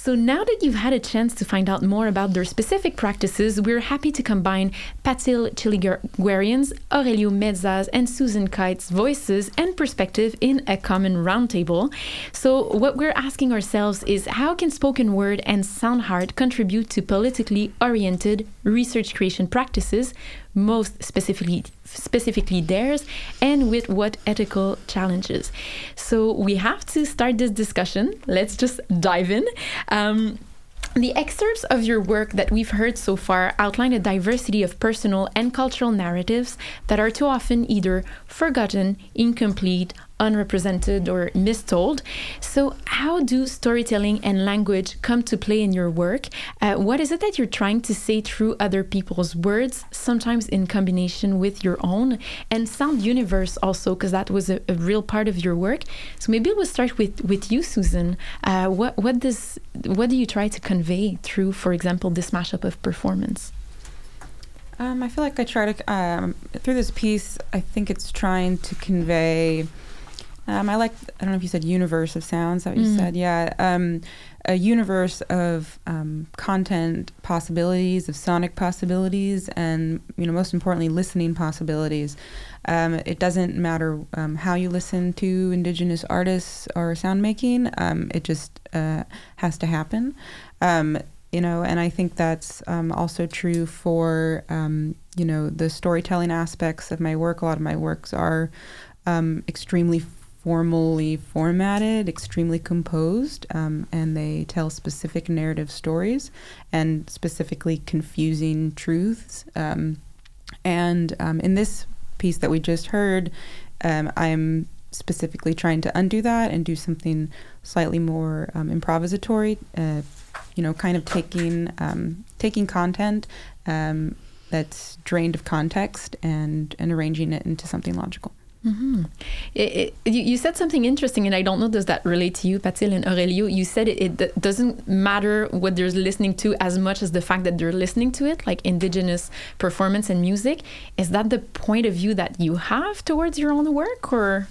So now that you've had a chance to find out more about their specific practices, we're happy to combine Patil Tchilinguirian's, Aurelio Meza's, and Susan Kite's voices and perspective in a common roundtable. So what we're asking ourselves is how can spoken word and sound art contribute to politically oriented research creation practices most specifically specifically theirs and with what ethical challenges. So we have to start this discussion. Let's just dive in. Um, the excerpts of your work that we've heard so far outline a diversity of personal and cultural narratives that are too often either forgotten, incomplete, unrepresented, or mistold. So, how do storytelling and language come to play in your work? Uh, what is it that you're trying to say through other people's words, sometimes in combination with your own? And sound universe also, because that was a, a, real part of your work. So, maybe we'll start with, with you, Susan. Uh, what, what, does, what do you try to convey through, for example, this mashup of performance? Um, I feel like I try to, um, through this piece, I think it's trying to convey um, I like, I don't know if you said universe of sounds, that what mm. you said? Yeah. Um, a universe of um, content possibilities, of sonic possibilities, and, you know, most importantly, listening possibilities. Um, it doesn't matter um, how you listen to indigenous artists or sound making, um, it just uh, has to happen. you know, and I think that's also true for, you know, the storytelling aspects of my work. A lot of my works are extremely formally formatted, extremely composed, um, and they tell specific narrative stories and specifically confusing truths. Um, and um, in this piece that we just heard, um, I'm specifically trying to undo that and do something slightly more um, improvisatory. Uh, you know, kind of taking taking content that's drained of context and and arranging it into something logical. Mm-hmm. It, it, you, said something interesting, and I don't know does that relate to you, Patil and Aurelio. You said it, it, doesn't matter what they're listening to as much as the fact that they're listening to it, like indigenous performance and music. Is that the point of view that you have towards your own work, or?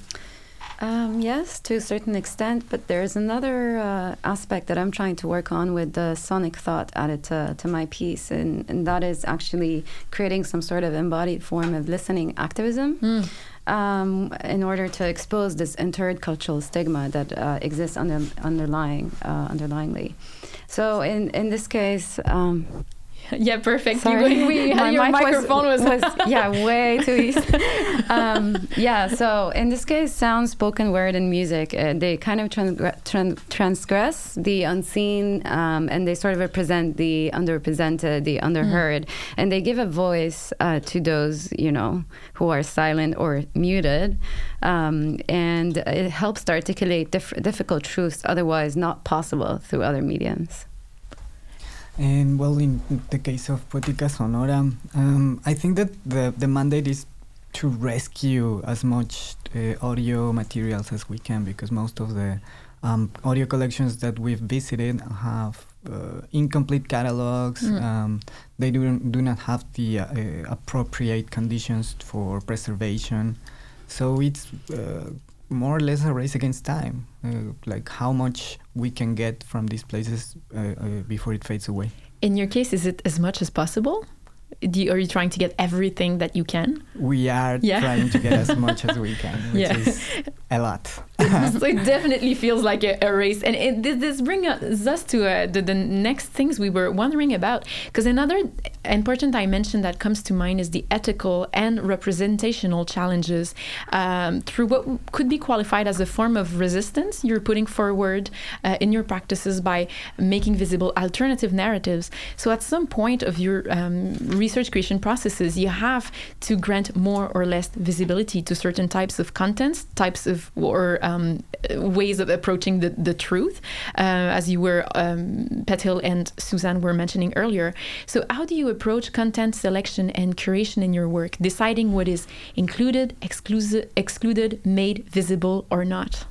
Um, yes, to a certain extent, but there's another uh, aspect that I'm trying to work on with the sonic thought added to, to my piece, and, and that is actually creating some sort of embodied form of listening activism. Mm um, in order to expose this entered cultural stigma that uh, exists under, underlying uh, underlyingly. So in in this case. Um, yeah, perfect. Sorry. You, we, My your mic microphone was, was, was yeah way too easy. um, yeah, so in this case, sound, spoken word, and music uh, they kind of transgress the unseen, um, and they sort of represent the underrepresented, the underheard, mm. and they give a voice uh, to those you know who are silent or muted, um, and it helps to articulate diff difficult truths otherwise not possible through other mediums. And well, in the case of Poetica Sonora, um, I think that the, the mandate is to rescue as much uh, audio materials as we can because most of the um, audio collections that we've visited have uh, incomplete catalogs. Mm. Um, they do, do not have the uh, appropriate conditions for preservation. So it's uh, more or less a race against time, uh, like how much we can get from these places uh, uh, before it fades away. In your case, is it as much as possible? You, are you trying to get everything that you can? We are yeah. trying to get as much as we can, which yeah. is a lot. so it definitely feels like a, a race. And it, this brings us to uh, the, the next things we were wondering about. Because another important dimension that comes to mind is the ethical and representational challenges um, through what could be qualified as a form of resistance you're putting forward uh, in your practices by making visible alternative narratives. So at some point of your um, research creation processes, you have to grant more or less visibility to certain types of contents, types of or um, ways of approaching the, the truth, uh, as you were, um, Patil and Suzanne were mentioning earlier. So, how do you approach content selection and curation in your work, deciding what is included, exclusive, excluded, made visible, or not?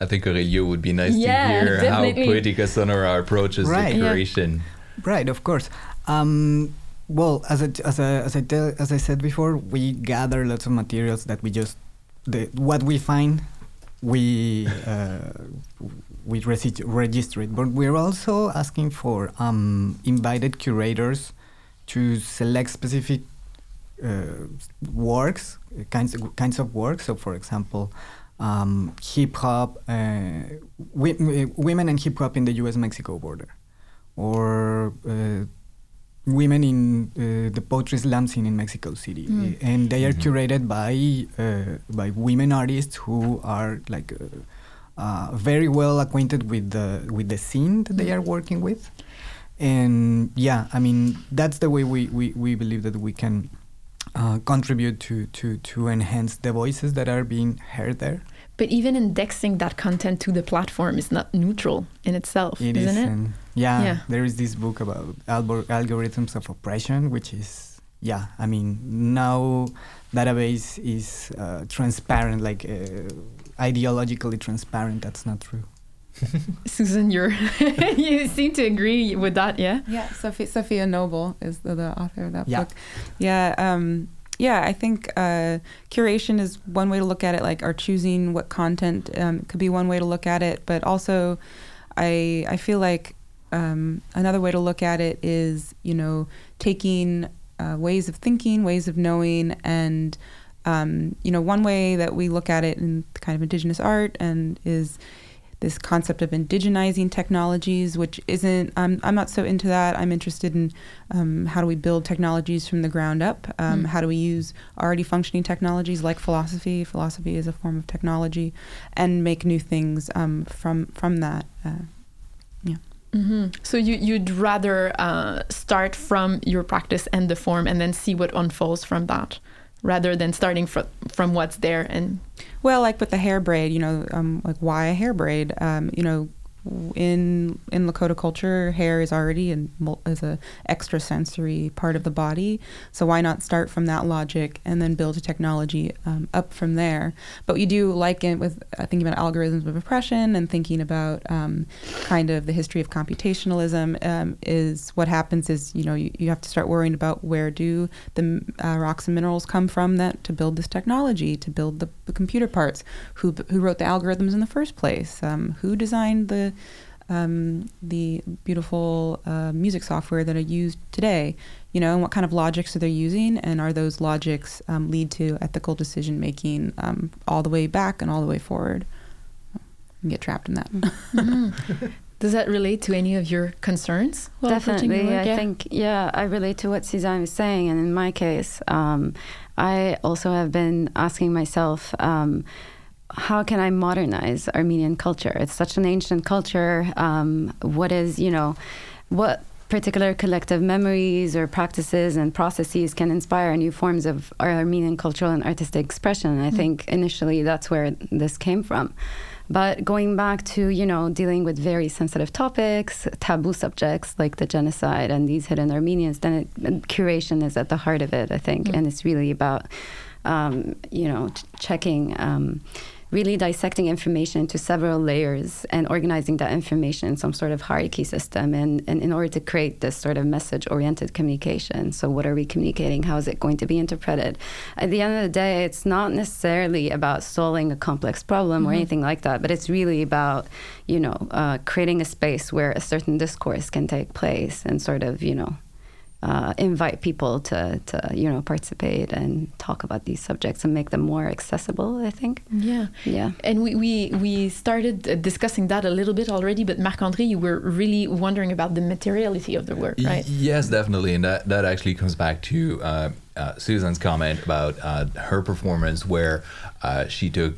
I think Aurelio would be nice yeah, to hear definitely. how Poetica Sonora approaches right. the curation. Yeah. Right, of course. Um, well, as I, as I, as I tell, as I said before, we gather lots of materials that we just the what we find, we uh, we register it. But we're also asking for um, invited curators to select specific uh, works, kinds of, kinds of works. So, for example, um, hip hop, uh, women and hip hop in the U.S.-Mexico border, or uh, women in uh, the poetry slam scene in Mexico City, Mm. and they are Mhm. curated by uh, by women artists who are like uh, uh, very well acquainted with the with the scene that they are working with, and yeah, I mean that's the way we we, we believe that we can. Uh, contribute to, to, to enhance the voices that are being heard there. But even indexing that content to the platform is not neutral in itself, It isn't is, it? And yeah, Yeah. there is this book about algor- algorithms of oppression, which is yeah. I mean, now database is uh, transparent, like uh, ideologically transparent. That's not true. Susan, you're you seem to agree with that, yeah? Yeah, Sophie, Safiya Noble is the, the author of that Yeah. book. Yeah, um, yeah. I think uh, curation is one way to look at it. Like, our choosing what content um, could be one way to look at it, but also, I I feel like um, another way to look at it is you know taking uh, ways of thinking, ways of knowing, and um, you know one way that we look at it in kind of indigenous art and is this concept of indigenizing technologies, which isn't, I'm, I'm not so into that. I'm interested in um, how do we build technologies from the ground up? Um, Mm. How do we use already functioning technologies like philosophy? Philosophy is a form of technology, and make new things um, from from that. Uh, hmm So you, you'd rather uh, start from your practice and the form and then see what unfolds from that rather than starting fr- from what's there and Well, like with the hair braid, you know, um, like why a hair braid? Um, you know, in in Lakota culture, hair is already an, mul- is a extrasensory part of the body. So why not start from that logic and then build a technology um, up from there? But you do like it with uh, thinking about algorithms of oppression and thinking about um, kind of the history of computationalism. Um, is what happens is you know you, you have to start worrying about where do the uh, rocks and minerals come from that to build this technology to build the, the computer parts who who wrote the algorithms in the first place um, who designed the um, the beautiful uh, music software that are used today you know and what kind of logics are they using and are those logics um, lead to ethical decision making um, all the way back and all the way forward and get trapped in that Mhm. does that relate to any of your concerns while Definitely, work? I Yeah. think yeah, I relate to what Suzanne was saying, and in my case, um, I also have been asking myself. How can I modernize Armenian culture? It's such an ancient culture. Um, what is, you know, what particular collective memories or practices and processes can inspire new forms of our Armenian cultural and artistic expression? I Mm. think initially that's where this came from. But going back to, you know, dealing with very sensitive topics, taboo subjects like the genocide and these hidden Armenians, then it, curation is at the heart of it, I think. Mm. And it's really about, um, you know, ch- checking, um, really dissecting information into several layers and organizing that information in some sort of hierarchy system. And, and in order to create this sort of message oriented communication. So, what are we communicating? How is it going to be interpreted? At the end of the day, it's not necessarily about solving a complex problem or Mhm. anything like that, but it's really about, you know, uh, creating a space where a certain discourse can take place and sort of, you know, uh, invite people to, to, you know, participate and talk about these subjects and make them more accessible, I think. yeah Yeah. And we, we, we started uh, discussing that a little bit already, but Marc André, you were really wondering about the materiality of the work, Y- right? Yes, definitely, and that that actually comes back to uh, uh, Susan's comment about uh, her performance, where uh, she took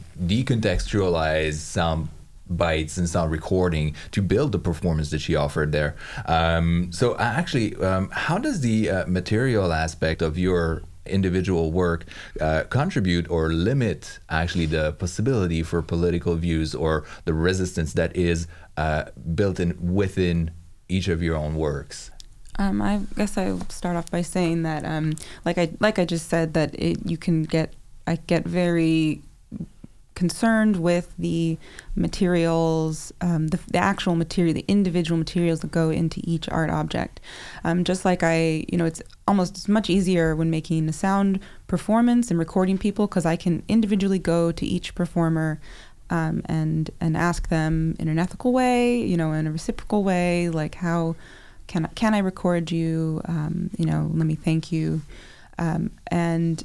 decontextualized sound bites and sound recording to build the performance that she offered there. Um, so, uh, actually, um, how does the uh, material aspect of your individual work uh, contribute or limit actually the possibility for political views or the resistance that is uh, built in within each of your own works? Um, I guess I'll start off by saying that, um, like I like I just said, that it, you can get I get very concerned with the materials, um, the, the, actual material, the individual materials that go into each art object. Um, just like I, you know, it's almost it's much easier when making a sound performance and recording people because I can individually go to each performer um, and and ask them in an ethical way, you know, in a reciprocal way, like how can I, can I record you? Um, you know, let me thank you. Um, and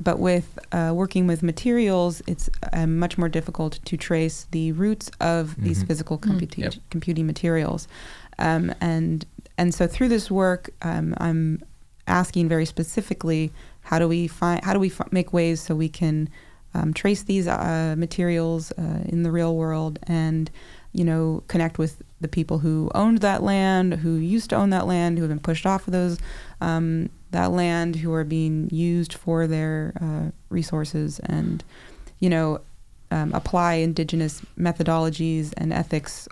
but with uh, working with materials, it's uh, much more difficult to trace the roots of mm-hmm. these physical mm. computi- yep. computing materials. Um, and and so through this work, um, I'm asking very specifically, how do we find, how do we f- make ways so we can um, trace these uh, materials uh, in the real world and you know connect with the people who owned that land, who used to own that land, who have been pushed off of those um, that land, who are being used for their uh, resources, and you know um, apply indigenous methodologies and ethics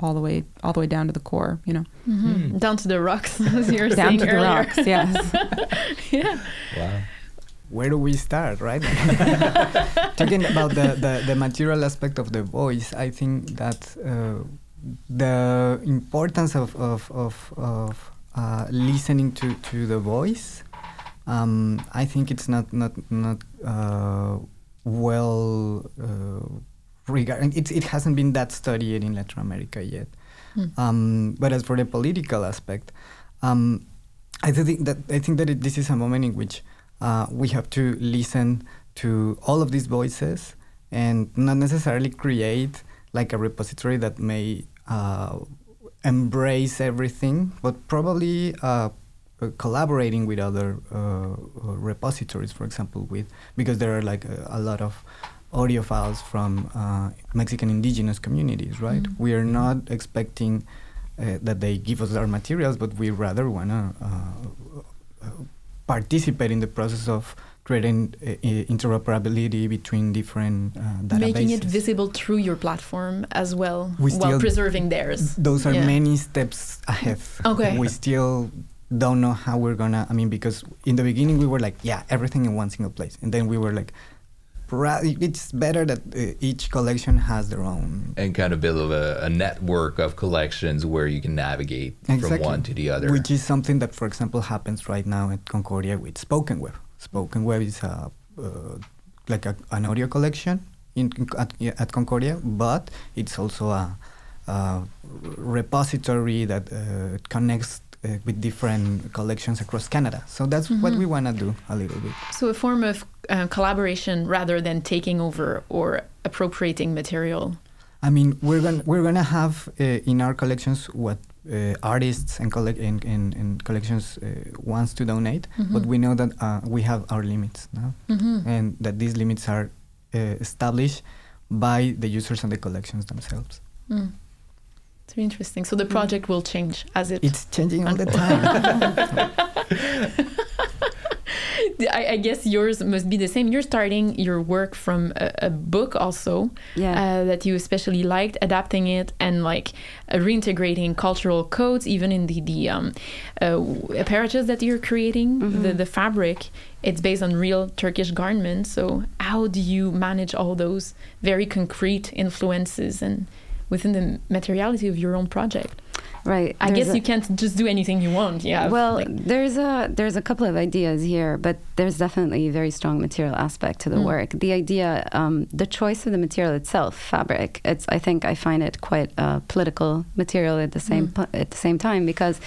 all the way all the way down to the core. You know, mm-hmm. mm. down to the rocks, as you were down saying to earlier. the rocks. Yes. yeah. Wow where do we start, right? Talking about the, the, the, material aspect of the voice, I think that uh, the importance of, of, of, of uh, listening to, to the voice, um, I think it's not, not, not uh, well uh, regarded. It, it hasn't been that studied in Latin America yet. Mm. Um, but as for the political aspect, um, I think that I think that it, this is a moment in which uh, we have to listen to all of these voices and not necessarily create like a repository that may uh, embrace everything, but probably uh, uh collaborating with other uh, uh, repositories, for example, with because there are like a, a lot of audio files from Mexican indigenous communities, right? Mm-hmm. We are not expecting that they give us our materials, but we rather wanna participate in the process of creating uh, interoperability between different uh, databases. Making it visible through your platform as well, we while preserving theirs. Those are yeah. many steps ahead. Okay. We still don't know how we're gonna. I mean, because in the beginning we were like, yeah, everything in one single place, and then we were like, it's better that uh, each collection has their own and kind of build a, a network of collections where you can navigate exactly. from one to the other which is something that for example happens right now at concordia with spoken web spoken web is a, uh, like a, an audio collection in, at, at, concordia but it's also a, a repository that uh, connects uh, with different collections across Canada. So that's mm-hmm. what we want to do a little bit. So a form of uh, collaboration rather than taking over or appropriating material. I mean, we're gonna we're gonna have uh, in our collections what uh, artists and, collect in, in, in collections uh, wants to donate, mm-hmm. but we know that uh, we have our limits now, mm-hmm. and that these limits are established by the users and the collections themselves. Mm. It's very interesting. So the project will change as it. It's changing all the time. I, I, guess yours must be the same. You're starting your work from a, a book also yeah. uh, that you especially liked, adapting it and like uh, reintegrating cultural codes even in the the um, uh, apparatus that you're creating, mm-hmm. the the fabric. It's based on real Turkish garments. So how do you manage all those very concrete influences and within the materiality of your own project. Right. I guess a, you can't just do anything you want. Yeah. Well, like, there's a there's a couple of ideas here, but there's definitely a very strong material aspect to the mm. work. The idea, um, the choice of the material itself, fabric. It's I think I find it quite a political material at the same mm. at the same time because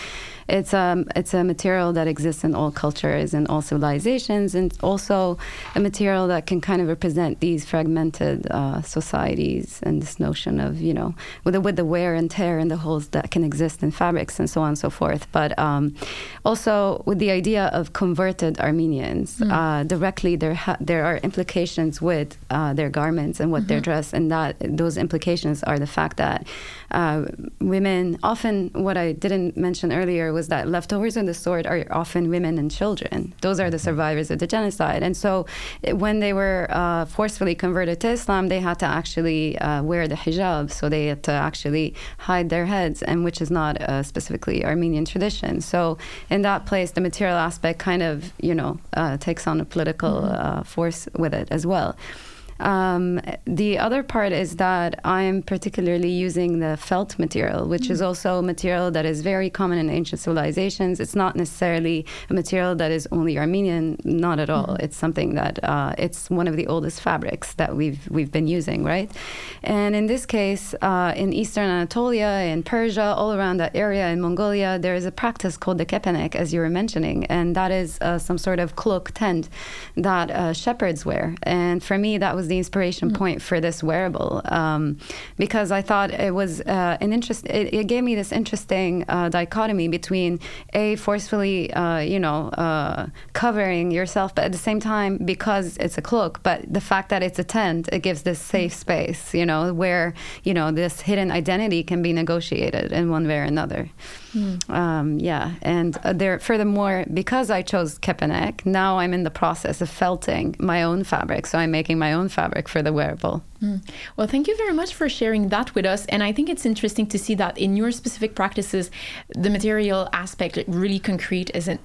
it's a um, it's a material that exists in all cultures and all civilizations, and also a material that can kind of represent these fragmented uh, societies and this notion of you know with the with the wear and tear and the holes that can exist in fabrics and so on and so forth. But um, also with the idea of converted Armenians mm. uh, directly, there ha- there are implications with uh, their garments and what mm-hmm. they're dressed, and that those implications are the fact that uh, women often what I didn't mention earlier was that leftovers in the sword are often women and children. Those are the mm-hmm. survivors of the genocide. And so when they were uh, forcefully converted to Islam, they had to actually uh, wear the hijab. So they had to actually hide their heads, and which is not a specifically Armenian tradition. So in that place, the material aspect kind of, you know, uh, takes on a political mm-hmm. Uh, force with it as well. Um, the other part is that I'm particularly using the felt material, which is also a material that is very common in ancient civilizations. It's not necessarily a material that is only Armenian, not at all. It's something that uh, it's one of the oldest fabrics that we've we've been using, right? And in this case, uh, in Eastern Anatolia, in Persia, all around that area, in Mongolia, there is a practice called the kepenek, as you were mentioning, and that is uh, some sort of cloak tent that uh, shepherds wear. And for me, that was the inspiration point for this wearable um, because I thought it was uh, an interest. It, it gave me this interesting uh, dichotomy between a forcefully, uh, you know, uh, covering yourself, but at the same time, because it's a cloak, but the fact that it's a tent, it gives this safe space, you know, where you know this hidden identity can be negotiated in one way or another. Um, yeah, and uh, there. Furthermore, because I chose kepenek, now I'm in the process of felting my own fabric. So I'm making my own fabric for the wearable. Well, thank you very much for sharing that with us. And I think it's interesting to see that in your specific practices, the material aspect, really concrete, is a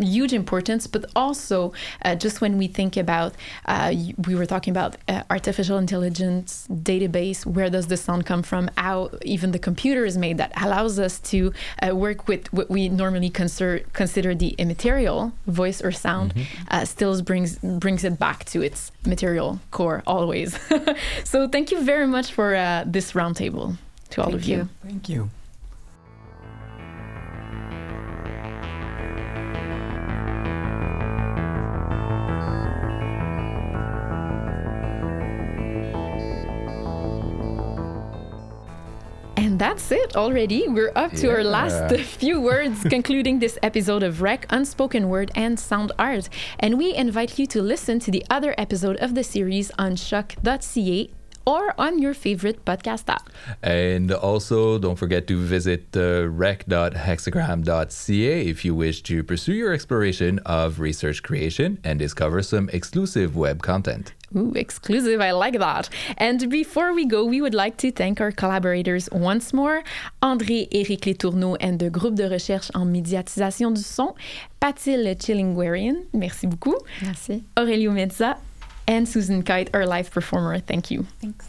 huge importance. But also, uh, just when we think about, uh, we were talking about uh, artificial intelligence database, where does the sound come from? How even the computer is made that allows us to uh, work with what we normally consider consider the immaterial voice or sound, uh, still brings brings it back to its material core always. so thank you very much for uh, this roundtable to all Thank of you. you. Thank you. And that's it already. We're up to our last few words concluding this episode of Rec Unspoken Word and Sound Art. And we invite you to listen to the other episode of the series on choq.ca or on your favorite podcast app. And also, don't forget to visit uh, rec.hexagram.ca if you wish to pursue your exploration of research creation and discover some exclusive web content. Ooh, exclusive. I like that. And before we go, we would like to thank our collaborators once more André Éric Letourneau and the Groupe de recherche en médiatisation du son, Patil Chillingwarian. Merci beaucoup. Merci. Aurelio Mezza and Susan Kite, our live performer. Thank you. Thanks.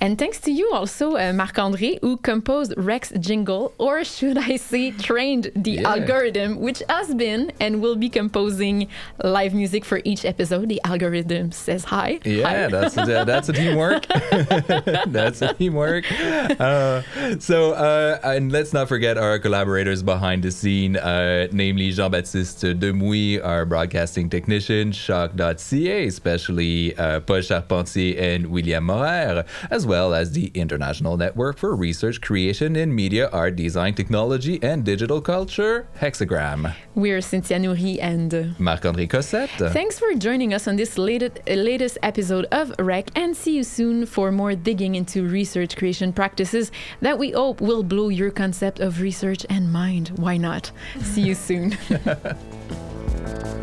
And thanks to you also, uh, Marc-André, who composed REC's jingle, or should I say trained the Yeah. algorithm, which has been and will be composing live music for each episode. The algorithm says hi. Yeah, Hi. that's a, that's a teamwork. that's a teamwork. Uh, so, uh, and let's not forget our collaborators behind the scene, uh, namely Jean-Baptiste Demouy, our broadcasting technician, CHOQ.ca, especially uh, Paul Charpentier and William Morer, as well as the International Network for Research Creation in Media, Art, Design, Technology, and Digital Culture, Hexagram. We're Cynthia Nouri and. Marc-André Cossette. Thanks for joining us on this latest, uh, latest episode of REC and see you soon for more digging into research creation practices that we hope will blow your concept of research and mind. Why not? See you soon.